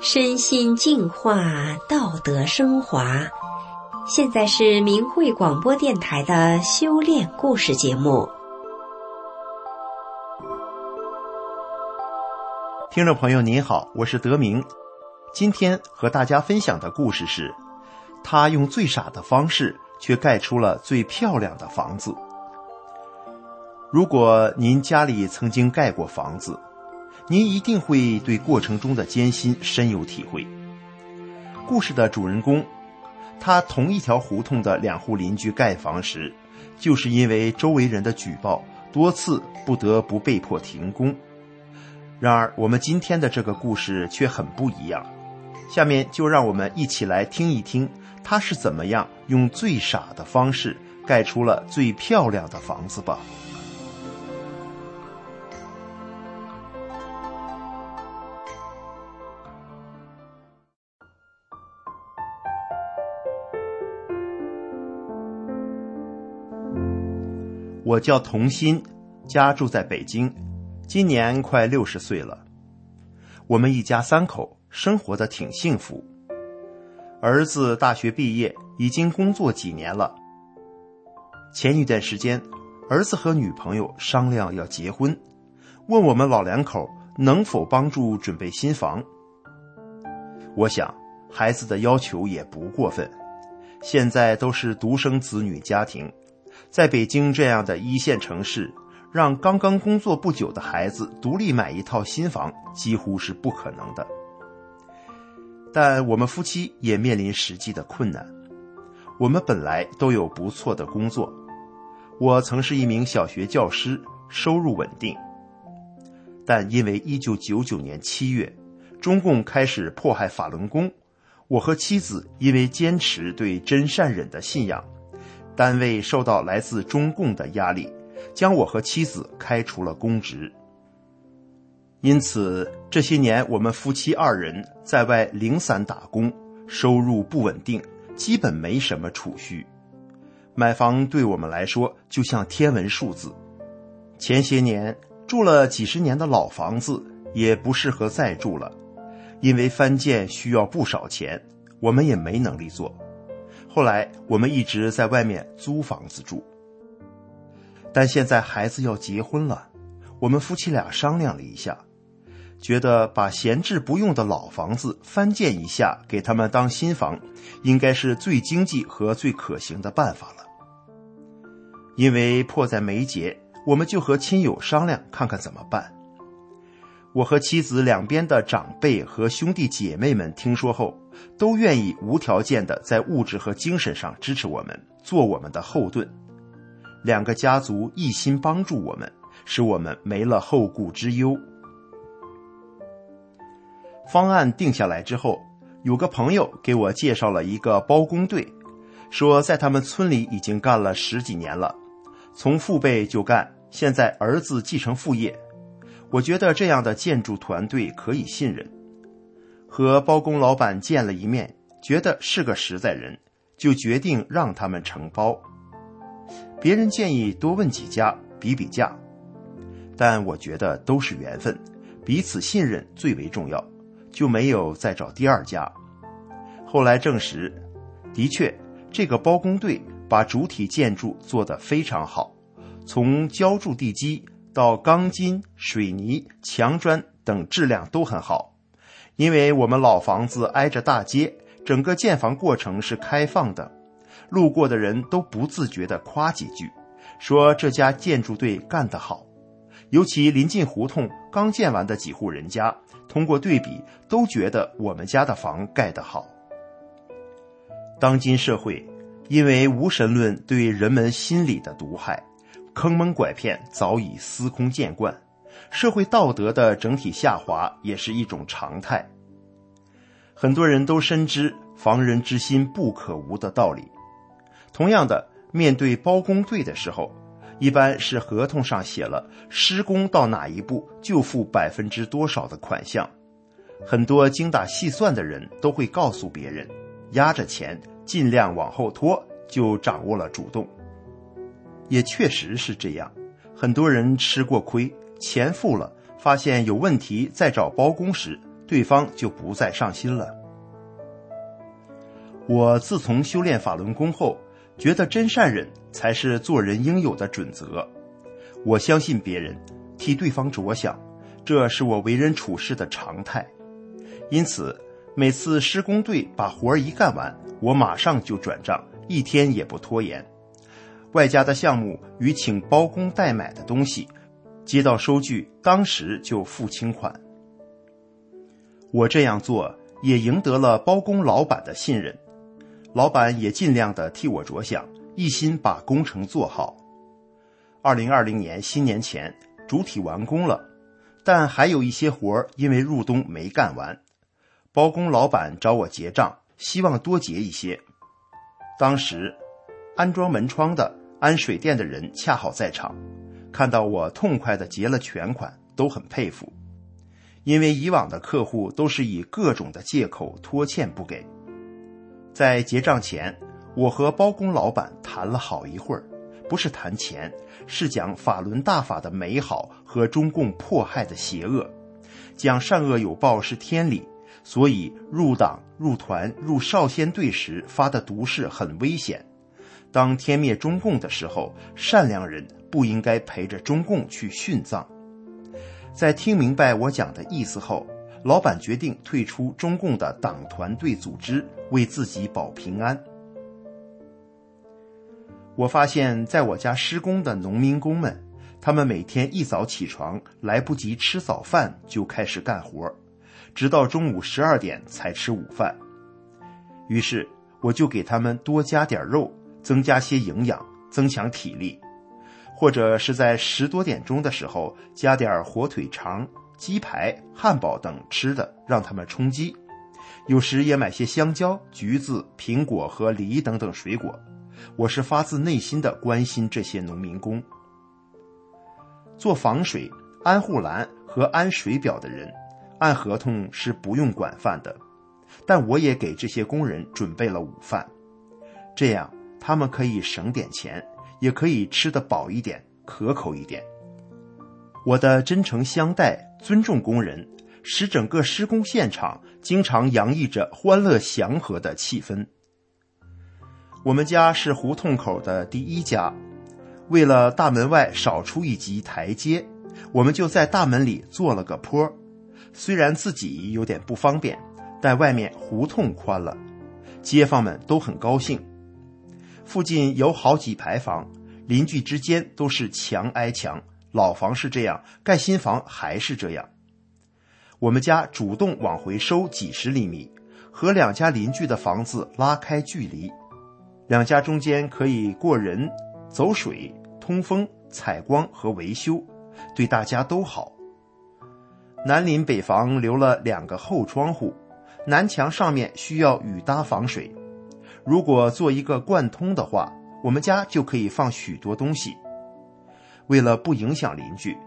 身心净化，道德升华。现在是明慧广播电台的修炼故事节目。听众朋友您好，我是德明。今天和大家分享的故事是：他用最傻的方式，却盖出了最漂亮的房子。如果您家里曾经盖过房子，您一定会对过程中的艰辛深有体会。故事的主人公，他同一条胡同的两户邻居盖房时，就是因为周围人的举报，多次不得不被迫停工。然而，我们今天的这个故事却很不一样。下面就让我们一起来听一听，他是怎么样用最傻的方式盖出了最漂亮的房子吧。我叫童心，家住在北京，今年快六十岁了。我们一家三口生活的挺幸福。儿子大学毕业，已经工作几年了。前一段时间，儿子和女朋友商量要结婚，问我们老两口能否帮助准备新房。我想，孩子的要求也不过分，现在都是独生子女家庭。在北京这样的一线城市，让刚刚工作不久的孩子独立买一套新房几乎是不可能的。但我们夫妻也面临实际的困难。我们本来都有不错的工作，我曾是一名小学教师，收入稳定。但因为1999年7月，中共开始迫害法轮功，我和妻子因为坚持对真善忍的信仰。单位受到来自中共的压力，将我和妻子开除了公职。因此，这些年我们夫妻二人在外零散打工，收入不稳定，基本没什么储蓄。买房对我们来说就像天文数字。前些年住了几十年的老房子也不适合再住了，因为翻建需要不少钱，我们也没能力做。后来我们一直在外面租房子住，但现在孩子要结婚了，我们夫妻俩商量了一下，觉得把闲置不用的老房子翻建一下，给他们当新房，应该是最经济和最可行的办法了。因为迫在眉睫，我们就和亲友商量，看看怎么办。我和妻子两边的长辈和兄弟姐妹们听说后，都愿意无条件的在物质和精神上支持我们，做我们的后盾。两个家族一心帮助我们，使我们没了后顾之忧。方案定下来之后，有个朋友给我介绍了一个包工队，说在他们村里已经干了十几年了，从父辈就干，现在儿子继承父业。我觉得这样的建筑团队可以信任，和包工老板见了一面，觉得是个实在人，就决定让他们承包。别人建议多问几家比比价，但我觉得都是缘分，彼此信任最为重要，就没有再找第二家。后来证实，的确，这个包工队把主体建筑做得非常好，从浇筑地基。到钢筋、水泥、墙砖等质量都很好，因为我们老房子挨着大街，整个建房过程是开放的，路过的人都不自觉地夸几句，说这家建筑队干得好。尤其临近胡同刚建完的几户人家，通过对比都觉得我们家的房盖得好。当今社会，因为无神论对人们心理的毒害。坑蒙拐骗早已司空见惯，社会道德的整体下滑也是一种常态。很多人都深知防人之心不可无的道理。同样的，面对包工队的时候，一般是合同上写了施工到哪一步就付百分之多少的款项。很多精打细算的人都会告诉别人，压着钱尽量往后拖，就掌握了主动。也确实是这样，很多人吃过亏，钱付了，发现有问题，再找包公时，对方就不再上心了。我自从修炼法轮功后，觉得真善忍才是做人应有的准则。我相信别人，替对方着想，这是我为人处事的常态。因此，每次施工队把活儿一干完，我马上就转账，一天也不拖延。外加的项目与请包工代买的东西，接到收据当时就付清款。我这样做也赢得了包工老板的信任，老板也尽量的替我着想，一心把工程做好。二零二零年新年前主体完工了，但还有一些活因为入冬没干完，包工老板找我结账，希望多结一些。当时安装门窗的。安水电的人恰好在场，看到我痛快的结了全款，都很佩服。因为以往的客户都是以各种的借口拖欠不给。在结账前，我和包工老板谈了好一会儿，不是谈钱，是讲法轮大法的美好和中共迫害的邪恶，讲善恶有报是天理，所以入党、入团、入少先队时发的毒誓很危险。当天灭中共的时候，善良人不应该陪着中共去殉葬。在听明白我讲的意思后，老板决定退出中共的党团队组织，为自己保平安。我发现，在我家施工的农民工们，他们每天一早起床，来不及吃早饭就开始干活，直到中午十二点才吃午饭。于是，我就给他们多加点肉。增加些营养，增强体力，或者是在十多点钟的时候加点火腿肠、鸡排、汉堡等吃的，让他们充饥。有时也买些香蕉、橘子、苹果和梨等等水果。我是发自内心的关心这些农民工。做防水、安护栏和安水表的人，按合同是不用管饭的，但我也给这些工人准备了午饭，这样。他们可以省点钱，也可以吃得饱一点、可口一点。我的真诚相待、尊重工人，使整个施工现场经常洋溢着欢乐祥和的气氛。我们家是胡同口的第一家，为了大门外少出一级台阶，我们就在大门里做了个坡。虽然自己有点不方便，但外面胡同宽了，街坊们都很高兴。附近有好几排房，邻居之间都是墙挨墙。老房是这样，盖新房还是这样。我们家主动往回收几十厘米，和两家邻居的房子拉开距离，两家中间可以过人、走水、通风、采光和维修，对大家都好。南邻北房留了两个后窗户，南墙上面需要雨搭防水。如果做一个贯通的话，我们家就可以放许多东西。为了不影响邻居，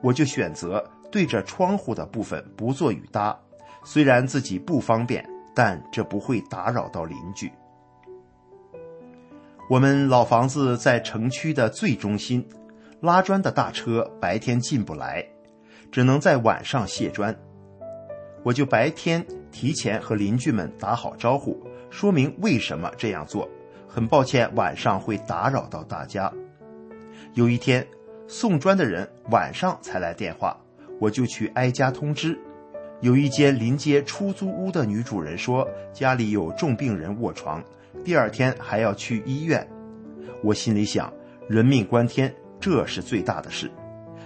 我就选择对着窗户的部分不做雨搭。虽然自己不方便，但这不会打扰到邻居。我们老房子在城区的最中心，拉砖的大车白天进不来，只能在晚上卸砖。我就白天提前和邻居们打好招呼。说明为什么这样做？很抱歉，晚上会打扰到大家。有一天，送砖的人晚上才来电话，我就去挨家通知。有一间临街出租屋的女主人说，家里有重病人卧床，第二天还要去医院。我心里想，人命关天，这是最大的事。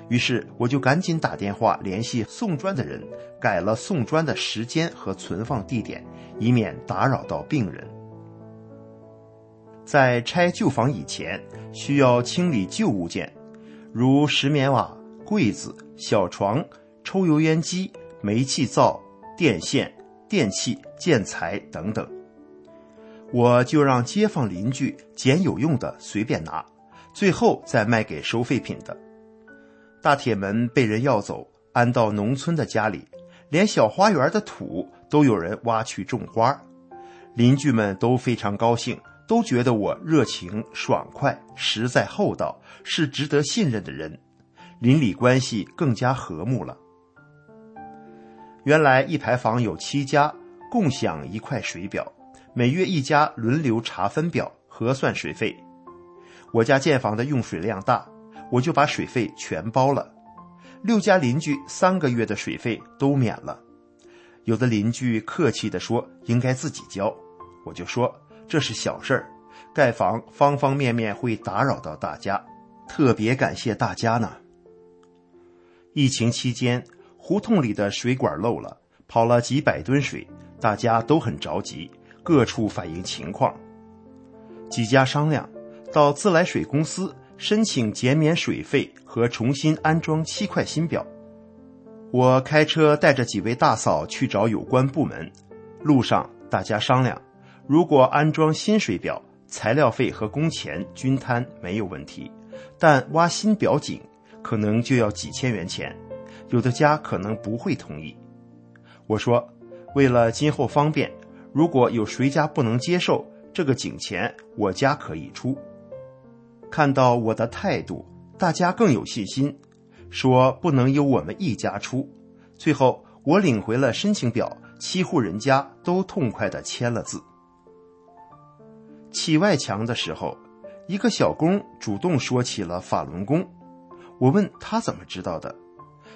于是我就赶紧打电话联系送砖的人，改了送砖的时间和存放地点。以免打扰到病人。在拆旧房以前，需要清理旧物件，如石棉瓦、柜子、小床、抽油烟机、煤气灶、电线、电器、建材等等。我就让街坊邻居捡有用的随便拿，最后再卖给收废品的。大铁门被人要走，安到农村的家里。连小花园的土都有人挖去种花，邻居们都非常高兴，都觉得我热情、爽快、实在厚道，是值得信任的人，邻里关系更加和睦了。原来一排房有七家，共享一块水表，每月一家轮流查分表核算水费。我家建房的用水量大，我就把水费全包了。六家邻居三个月的水费都免了。有的邻居客气地说应该自己交，我就说这是小事儿，盖房方方面面会打扰到大家，特别感谢大家呢。疫情期间。胡同里的水管漏了，跑了几百吨水，大家都很着急，各处反映情况。几家商量，到自来水公司申请减免水费和重新安装七块新表。我开车带着几位大嫂去找有关部门，路上大家商量，如果安装新水表，材料费和工钱均摊没有问题，但挖新表井可能就要几千元钱。有的家可能不会同意，我说，为了今后方便，如果有谁家不能接受这个井钱，我家可以出。看到我的态度，大家更有信心，说不能由我们一家出。最后我领回了申请表，七户人家都痛快地签了字。砌外墙的时候，一个小工主动说起了法轮功，我问他怎么知道的。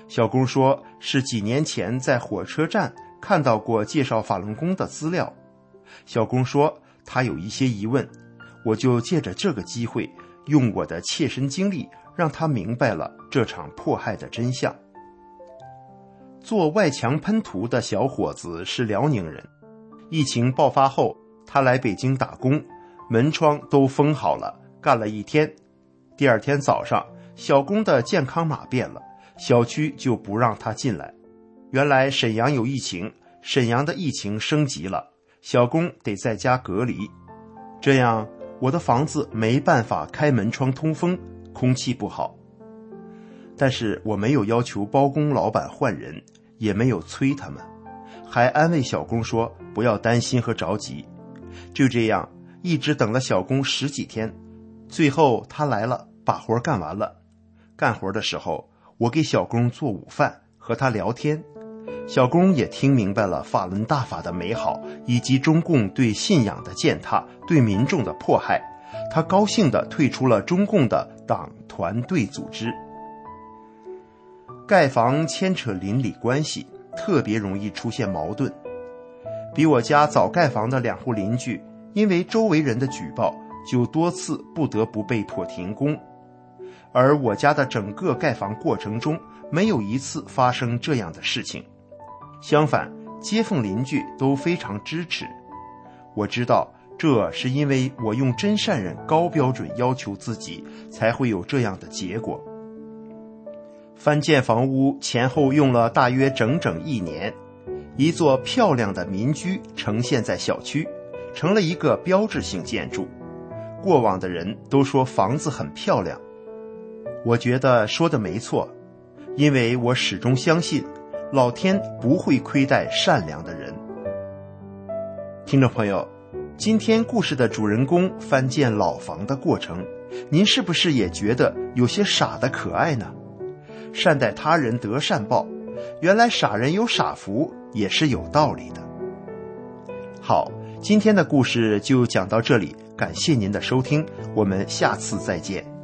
小工说：“是几年前在火车站看到过介绍法轮功的资料。”小工说：“他有一些疑问，我就借着这个机会，用我的切身经历，让他明白了这场迫害的真相。”做外墙喷涂的小伙子是辽宁人，疫情爆发后，他来北京打工，门窗都封好了，干了一天。第二天早上，小工的健康码变了。小区就不让他进来。原来沈阳有疫情，沈阳的疫情升级了，小工得在家隔离。这样我的房子没办法开门窗通风，空气不好。但是我没有要求包工老板换人，也没有催他们，还安慰小工说不要担心和着急。就这样一直等了小工十几天，最后他来了，把活干完了。干活的时候。我给小工做午饭，和他聊天，小工也听明白了法轮大法的美好，以及中共对信仰的践踏、对民众的迫害。他高兴地退出了中共的党团队组织。盖房牵扯邻里关系，特别容易出现矛盾。比我家早盖房的两户邻居，因为周围人的举报，就多次不得不被迫停工。而我家的整个盖房过程中，没有一次发生这样的事情。相反，街坊邻居都非常支持。我知道，这是因为我用真善人高标准要求自己，才会有这样的结果。翻建房屋前后用了大约整整一年，一座漂亮的民居呈现在小区，成了一个标志性建筑。过往的人都说房子很漂亮。我觉得说的没错，因为我始终相信，老天不会亏待善良的人。听众朋友，今天故事的主人公翻建老房的过程，您是不是也觉得有些傻的可爱呢？善待他人得善报，原来傻人有傻福也是有道理的。好，今天的故事就讲到这里，感谢您的收听，我们下次再见。